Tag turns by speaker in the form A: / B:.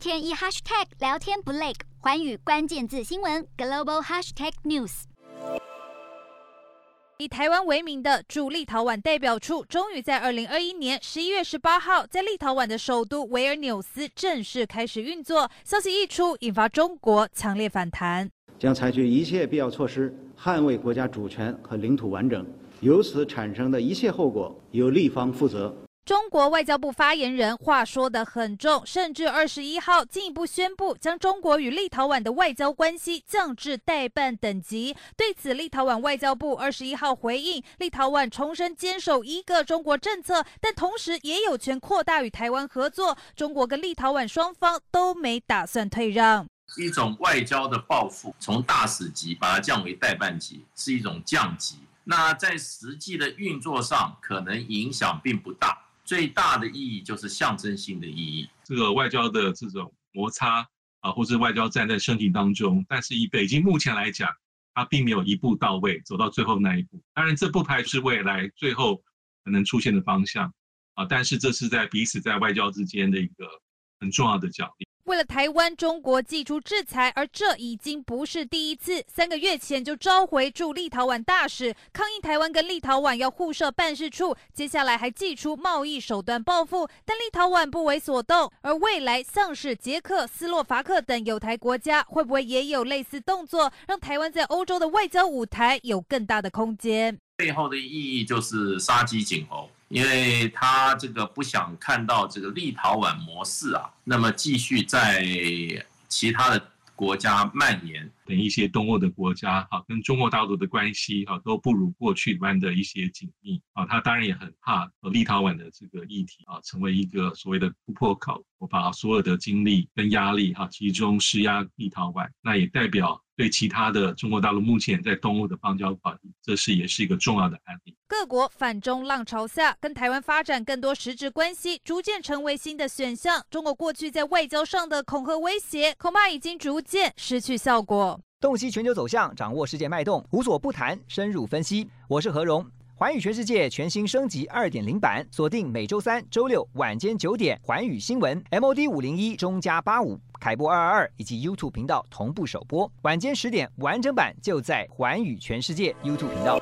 A: 天一 hashtag 聊天不累，环宇关键字新闻 global hashtag news。
B: 以台湾为名的驻立陶宛代表处，终于在二零二一年十一月十八号，在立陶宛的首都维尔纽斯正式开始运作。消息一出，引发中国强烈反弹，
C: 将采取一切必要措施，捍卫国家主权和领土完整。由此产生的一切后果，由立方负责。
B: 中国外交部发言人话说得很重，甚至二十一号进一步宣布将中国与立陶宛的外交关系降至代办等级。对此，立陶宛外交部二十一号回应，立陶宛重申坚守一个中国政策，但同时也有权扩大与台湾合作。中国跟立陶宛双方都没打算退让。
D: 一种外交的报复，从大使级把它降为代办级，是一种降级。那在实际的运作上，可能影响并不大。最大的意义就是象征性的意义。
E: 这个外交的这种摩擦啊，或是外交战在升级当中，但是以北京目前来讲，它并没有一步到位走到最后那一步。当然，这不排除未来最后可能出现的方向啊，但是这是在彼此在外交之间的一个很重要的角力。
B: 为了台湾，中国祭出制裁，而这已经不是第一次。三个月前就召回驻立陶宛大使，抗议台湾跟立陶宛要互设办事处。接下来还祭出贸易手段报复，但立陶宛不为所动。而未来像是捷克、斯洛伐克等有台国家，会不会也有类似动作，让台湾在欧洲的外交舞台有更大的空间？
D: 背后的意义就是杀鸡儆猴。因为他这个不想看到这个立陶宛模式啊，那么继续在其他的国家蔓延，
E: 等一些东欧的国家哈，跟中国大陆的关系哈都不如过去般的一些紧密啊，他当然也很怕立陶宛的这个议题啊成为一个所谓的突破口，我把所有的精力跟压力哈集中施压立陶宛，那也代表。对其他的中国大陆目前在东欧的邦交关系，这是也是一个重要的案例。
B: 各国反中浪潮下，跟台湾发展更多实质关系，逐渐成为新的选项。中国过去在外交上的恐吓威胁，恐怕已经逐渐失去效果。
F: 洞悉全球走向，掌握世界脉动，无所不谈，深入分析。我是何荣。环宇全世界全新升级二点零版，锁定每周三、周六晚间九点，环宇新闻 MOD 五零一中加八五凯播二二二以及 YouTube 频道同步首播，晚间十点完整版就在环宇全世界 YouTube 频道。